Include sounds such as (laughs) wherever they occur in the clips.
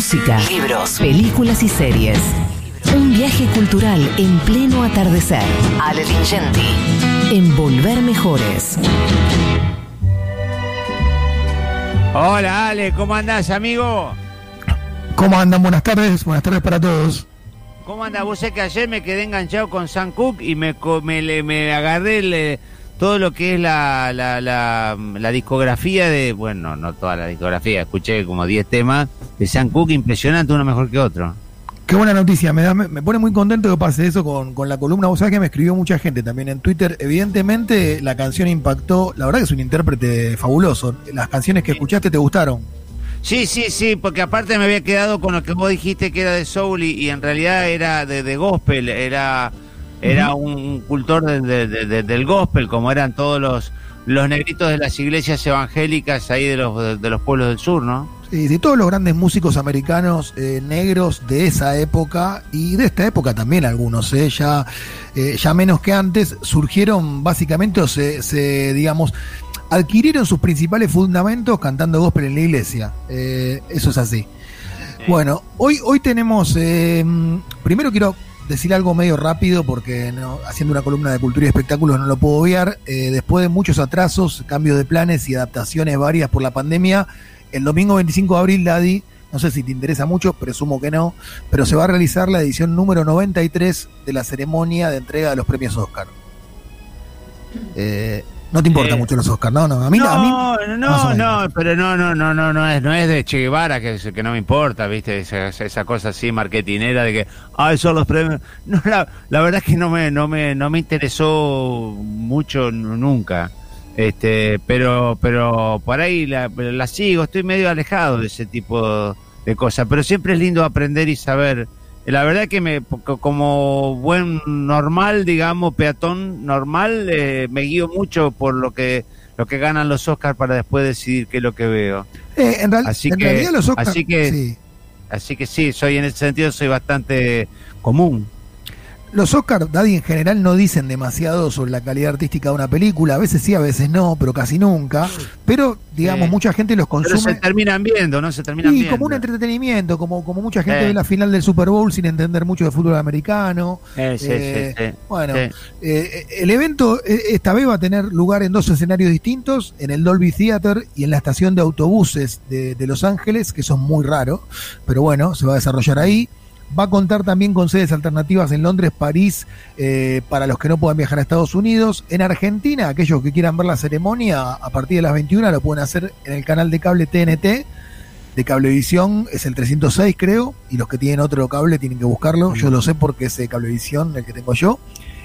música, libros, películas y series. Un viaje cultural en pleno atardecer. Ale Lingenti. En Volver Mejores. Hola Ale, ¿cómo andás, amigo? ¿Cómo andan? Buenas tardes, buenas tardes para todos. ¿Cómo andás? Vos sé que ayer me quedé enganchado con Sam Cooke y me, me, le- me agarré el, todo lo que es la, la, la, la discografía de, bueno, no toda la discografía, escuché como 10 temas de Sam Cooke, impresionante, uno mejor que otro. Qué buena noticia, me, da, me, pone muy contento que pase eso con, con la columna. Vos sabés que me escribió mucha gente también en Twitter. Evidentemente la canción impactó, la verdad que es un intérprete fabuloso. Las canciones que escuchaste te gustaron. Sí, sí, sí, porque aparte me había quedado con lo que vos dijiste que era de soul y, y en realidad era de, de gospel, era era un cultor de- de- de- de- del gospel, como eran todos los los negritos de las iglesias evangélicas ahí de los de, los pueblos del sur, ¿no? Sí, de todos los grandes músicos americanos eh, negros de esa época y de esta época también algunos, eh, ya, eh, ya menos que antes, surgieron básicamente o se, se, digamos, adquirieron sus principales fundamentos cantando gospel en la iglesia. Eh, eso es así. Bueno, hoy, hoy tenemos, primero quiero decir algo medio rápido porque haciendo una columna de cultura y espectáculos no lo puedo obviar. Eh, después de muchos atrasos, cambios de planes y adaptaciones varias por la pandemia, el domingo 25 de abril, Daddy, no sé si te interesa mucho, presumo que no, pero se va a realizar la edición número 93 de la ceremonia de entrega de los premios Oscar. Eh, no te importa Eh, mucho los Oscar, no, no, a mí no, a mí, no, no, pero no, no, no, no, no es, no es de Che Guevara que, que no me importa, viste, esa, esa cosa así marketinera de que, ay, son los premios. No, la, la verdad es que no me, no me, no me interesó mucho nunca. Este, pero, pero por ahí la, la sigo, estoy medio alejado de ese tipo de cosas, pero siempre es lindo aprender y saber. La verdad que me, co- como buen normal, digamos, peatón normal, eh, me guío mucho por lo que lo que ganan los Oscars para después decidir qué es lo que veo. Eh, en, Así en que- realidad los Oscar, así que- sí. Así que sí, soy en ese sentido soy bastante común. Los Oscar, Daddy, en general no dicen demasiado sobre la calidad artística de una película. A veces sí, a veces no, pero casi nunca. Pero, digamos, Sí. mucha gente los Pero se consume. terminan viendo, ¿no? Se terminan Y viendo. como un entretenimiento, como, como mucha gente Sí. ve la final del Super Bowl sin entender mucho de fútbol americano. Eh, sí, sí, sí. Bueno, Sí. eh, el evento eh, esta vez va a tener lugar en dos escenarios distintos, en el Dolby Theater y en la estación de autobuses de, de Los Ángeles, que es muy raro, pero bueno, se va a desarrollar ahí. Va a contar también con sedes alternativas en Londres, París, eh, para los que no puedan viajar a Estados Unidos. En Argentina, aquellos que quieran ver la ceremonia a partir de las 21 lo pueden hacer en el canal de cable TNT. De Cablevisión es el 306 creo, y los que tienen otro cable tienen que buscarlo. Yo lo sé porque es de Cablevisión el que tengo yo.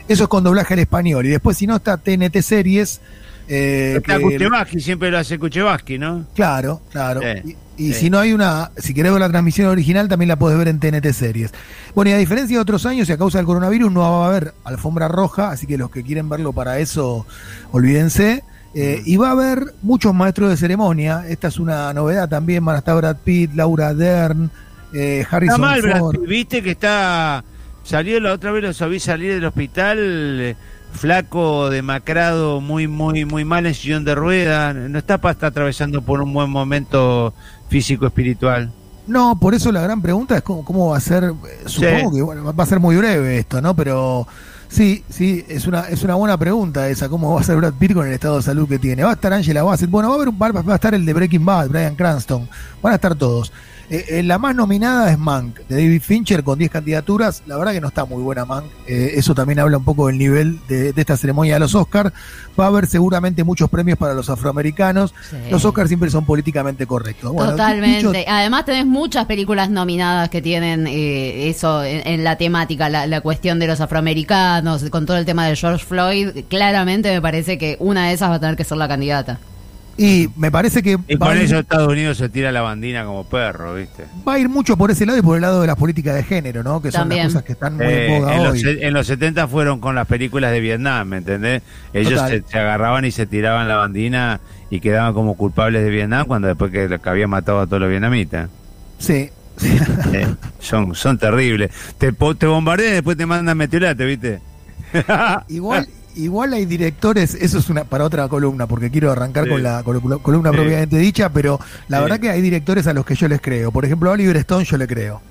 Eso es con doblaje al español. Y después, si no, está TNT Series. eh, Está que- Kuchevaski, siempre lo hace Kuchevaski, ¿no? Claro, claro. Sí, y sí. si no hay una, si querés ver la transmisión original, también la podés ver en TNT Series. Bueno, y a diferencia de otros años y a causa del coronavirus, no va a haber alfombra roja, así que los que quieren verlo para eso, olvídense. Eh, y va a haber muchos maestros de ceremonia. Esta es una novedad también. Van a estar Brad Pitt, Laura Dern, eh, Está Harrison mal, Brad. Pitt, viste que está. Salió la otra vez, lo vi salir del hospital, eh, flaco, demacrado, muy, muy, muy mal en sillón de ruedas. No está para estar atravesando por un buen momento físico-espiritual. No, por eso la gran pregunta es cómo, cómo va a ser. eh, Supongo que bueno, va a ser muy breve esto, ¿no? Pero sí, sí, es una, es una buena pregunta esa, cómo va a ser Brad Pitt con el estado de salud que tiene. Va a estar Angela Bassett, bueno, va a haber un par, va a estar el de Breaking Bad, Brian Cranston, van a estar todos. Eh, eh, la más nominada es Mank, de David Fincher, con 10 candidaturas. La verdad que no está muy buena Mank. Eh, eso también habla un poco del nivel de, de esta ceremonia de los Oscars. Va a haber seguramente muchos premios para los afroamericanos. Sí. Los Oscars siempre son políticamente correctos. Bueno, Totalmente. dicho- Además tenés muchas películas nominadas que tienen eh, eso en, en la temática, la, la cuestión de los afroamericanos, con todo el tema de George Floyd. Claramente me parece que una de esas va a tener que ser la candidata. Y me parece que Y con ir, eso Estados Unidos se tira la bandina como perro, ¿viste? va a ir mucho por ese lado y por el lado de las políticas de género, ¿no? Que son las cosas que están muy Eh, en boga en, los, hoy. se- en los 70 fueron con las películas de Vietnam, ¿me entendés? Ellos se, se agarraban y se tiraban la bandina y quedaban como culpables de Vietnam cuando después que, que habían matado a todos los vietnamitas. Sí. sí. Eh, son, son terribles. Te, po- te bombardean y después te mandan meteorate, ¿viste? igual, (laughs) Igual hay directores, eso es una para otra columna, porque quiero arrancar Sí. con la colu- columna Sí. propiamente dicha, pero la Sí. verdad que hay directores a los que yo les creo. Por ejemplo, a Oliver Stone yo le creo.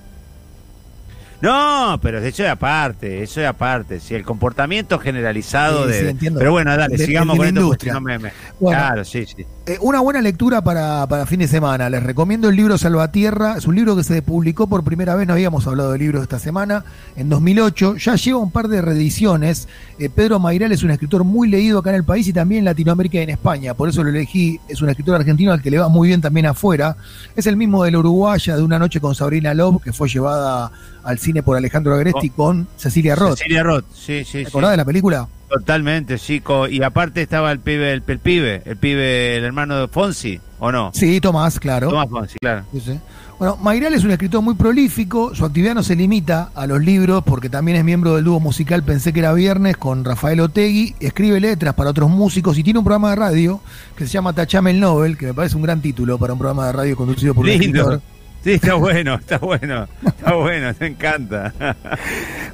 No, pero eso es aparte, eso es aparte. Si el comportamiento generalizado Sí, de. sí, entiendo. Pero bueno, dale, De- sigamos de con la esto industria. no me- me- Bueno. Claro, sí, sí. Eh, una buena lectura para, para fin de semana. Les recomiendo el libro Salvatierra. Es un libro que se publicó por primera vez, no habíamos hablado de libros esta semana, en 2008. Ya lleva un par de reediciones. Eh, Pedro Mairal es un escritor muy leído acá en el país y también en Latinoamérica y en España. Por eso lo elegí. Es un escritor argentino al que le va muy bien también afuera. Es el mismo de la Uruguaya, de Una noche con Sabrina Love, que fue llevada al cine por Alejandro Agresti con Cecilia Roth. Cecilia Roth, sí, sí, ¿Te sí. acordás de la película? Totalmente, chico. Y aparte estaba el pibe, el, el pibe, el pibe, el hermano de Fonsi, ¿o no? Sí, Tomás, claro. Tomás Fonsi, claro. Sí, sí. Bueno, Mayral es un escritor muy prolífico, su actividad no se limita a los libros porque también es miembro del dúo musical Pensé que era viernes con Rafael Otegui, escribe letras para otros músicos y tiene un programa de radio que se llama Tachame el Nobel, que me parece un gran título para un programa de radio conducido por un Lindo. escritor. Sí, está bueno, está bueno, está bueno, me encanta.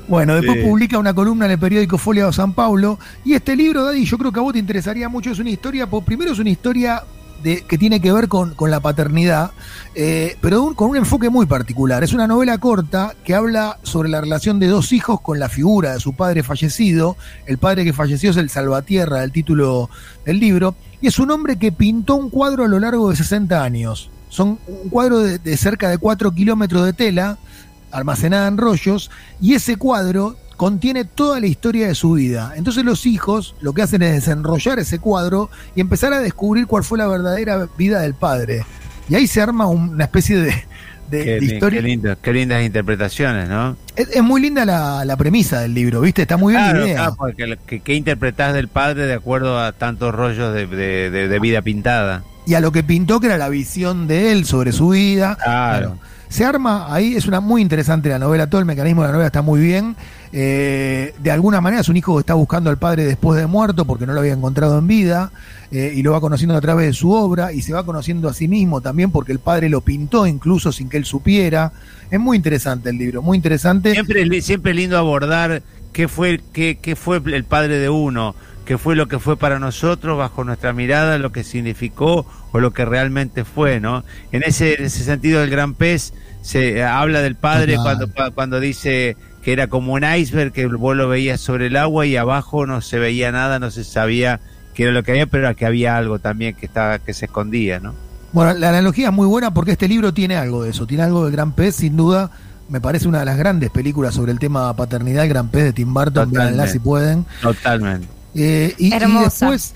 Bueno, después Sí. publica una columna en el periódico Folia de San Paulo y este libro, Daddy, yo creo que a vos te interesaría mucho, es una historia, por- primero es una historia de, que tiene que ver con, con la paternidad, eh, pero un- con un enfoque muy particular. Es una novela corta que habla sobre la relación de dos hijos con la figura de su padre fallecido. El padre que falleció es el Salvatierra, el título del libro, y es un hombre que pintó un cuadro a lo largo de 60 años. Son un cuadro de, de cerca de 4 kilómetros de tela, almacenada en rollos, y ese cuadro contiene toda la historia de su vida. Entonces los hijos lo que hacen es desenrollar ese cuadro y empezar a descubrir cuál fue la verdadera vida del padre. Y ahí se arma un- una especie de, de- Qué, de li- historia. qué lindo, qué lindas interpretaciones, ¿no? Es, es muy linda la, la premisa del libro, ¿viste? Está muy bien la idea. claro, porque que interpretás del padre de acuerdo a tantos rollos de- de vida pintada. Y a lo que pintó, que era la visión de él sobre su vida. Claro. Se arma ahí, es una muy interesante la novela, todo el mecanismo de la novela está muy bien. Eh, de alguna manera es un hijo que está buscando al padre después de muerto porque no lo había encontrado en vida eh, y lo va conociendo a través de su obra y se va conociendo a sí mismo también porque el padre lo pintó incluso sin que él supiera. Es muy interesante el libro, muy interesante. Siempre, siempre lindo abordar qué fue, qué, qué fue el padre de uno, qué fue lo que fue para nosotros bajo nuestra mirada, lo que significó o lo que realmente fue, ¿no? En ese, en ese sentido, el gran pez se eh, habla del padre cuando, cua- cuando dice que era como un iceberg, que vos lo veías sobre el agua y abajo no se veía nada, no se sabía qué era lo que había, pero que había algo también que estaba que se escondía, ¿no? Bueno, la analogía es muy buena porque este libro tiene algo de eso, tiene algo del Gran Pez, sin duda. Me parece una de las grandes películas sobre el tema paternidad, el Gran Pez de Tim Burton, véanla si pueden. Totalmente. Eh, y, y Hermosa. después,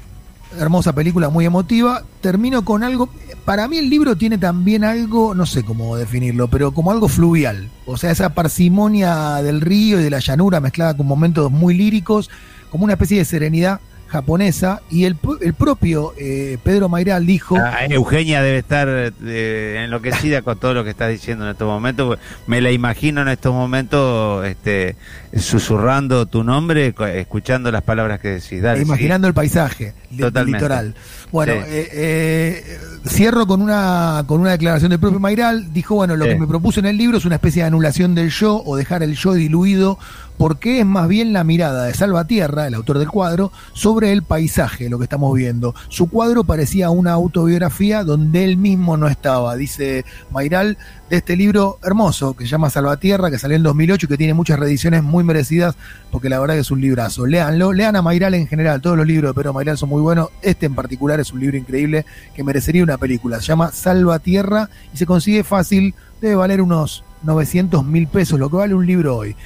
hermosa película, muy emotiva. Termino con algo. Para mí, el libro tiene también algo, no sé cómo definirlo, pero como algo fluvial. O sea, esa parsimonia del río y de la llanura mezclada con momentos muy líricos, como una especie de serenidad japonesa. Y el, el propio eh, Pedro Mairal dijo. Ah, Eugenia debe estar eh, enloquecida con todo lo que estás diciendo en estos momentos. porque Me la imagino en estos momentos este, susurrando tu nombre, escuchando las palabras que decís. Dale, imaginando el paisaje del litoral. Bueno, Sí. eh, eh, cierro con una, con una declaración del propio Mairal. Dijo, bueno, lo Sí. que me propuso en el libro es una especie de anulación del yo o dejar el yo diluido, porque es más bien la mirada de Salvatierra, el autor del cuadro, sobre el paisaje, lo que estamos viendo. Su cuadro parecía una autobiografía donde él mismo no estaba, dice Mairal, de este libro hermoso que se llama Salvatierra, que salió en 2008 y que tiene muchas reediciones muy merecidas, porque la verdad que es un librazo. Léanlo, lean a Mairal en general, todos los libros de Pedro Mairal son muy buenos, este en particular es un libro increíble que merecería una película, se llama Salvatierra y se consigue fácil, debe valer unos 900 mil pesos, lo que vale un libro hoy.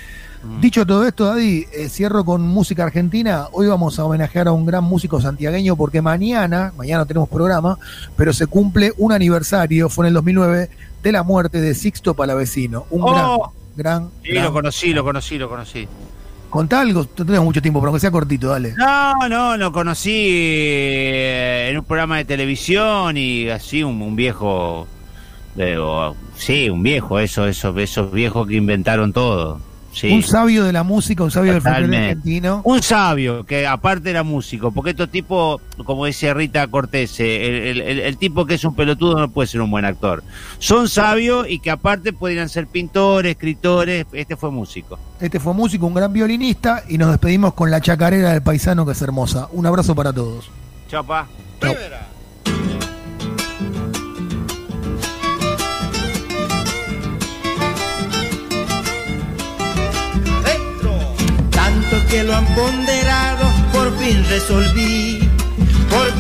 Mm. Dicho todo esto, Daddy, eh, cierro con música argentina. Hoy vamos a homenajear a un gran músico santiagueño porque mañana, mañana no tenemos programa, pero se cumple un aniversario, fue en el 2009, de la muerte de Sixto Palavecino. Un Oh. gran, gran, Sí, gran- lo conocí, lo conocí, lo conocí. Contá algo, no tenemos mucho tiempo, pero aunque sea cortito, dale. No, no, lo conocí eh, en un programa de televisión y así un, un viejo, o- sí, un viejo, eso, esos, esos viejos que inventaron todo. Sí. Un sabio de la música, un sabio del Totalmente. argentino. Un sabio, que aparte era músico, porque estos tipos, como decía Rita Cortés, eh, el, el- el tipo que es un pelotudo no puede ser un buen actor. Son sabios y que aparte podrían ser pintores, escritores, este fue músico. Este fue músico, un gran violinista, y nos despedimos con la chacarera del paisano que es hermosa. Un abrazo para todos. Chapa. Chau. Que lo han ponderado, por fin resolví. Por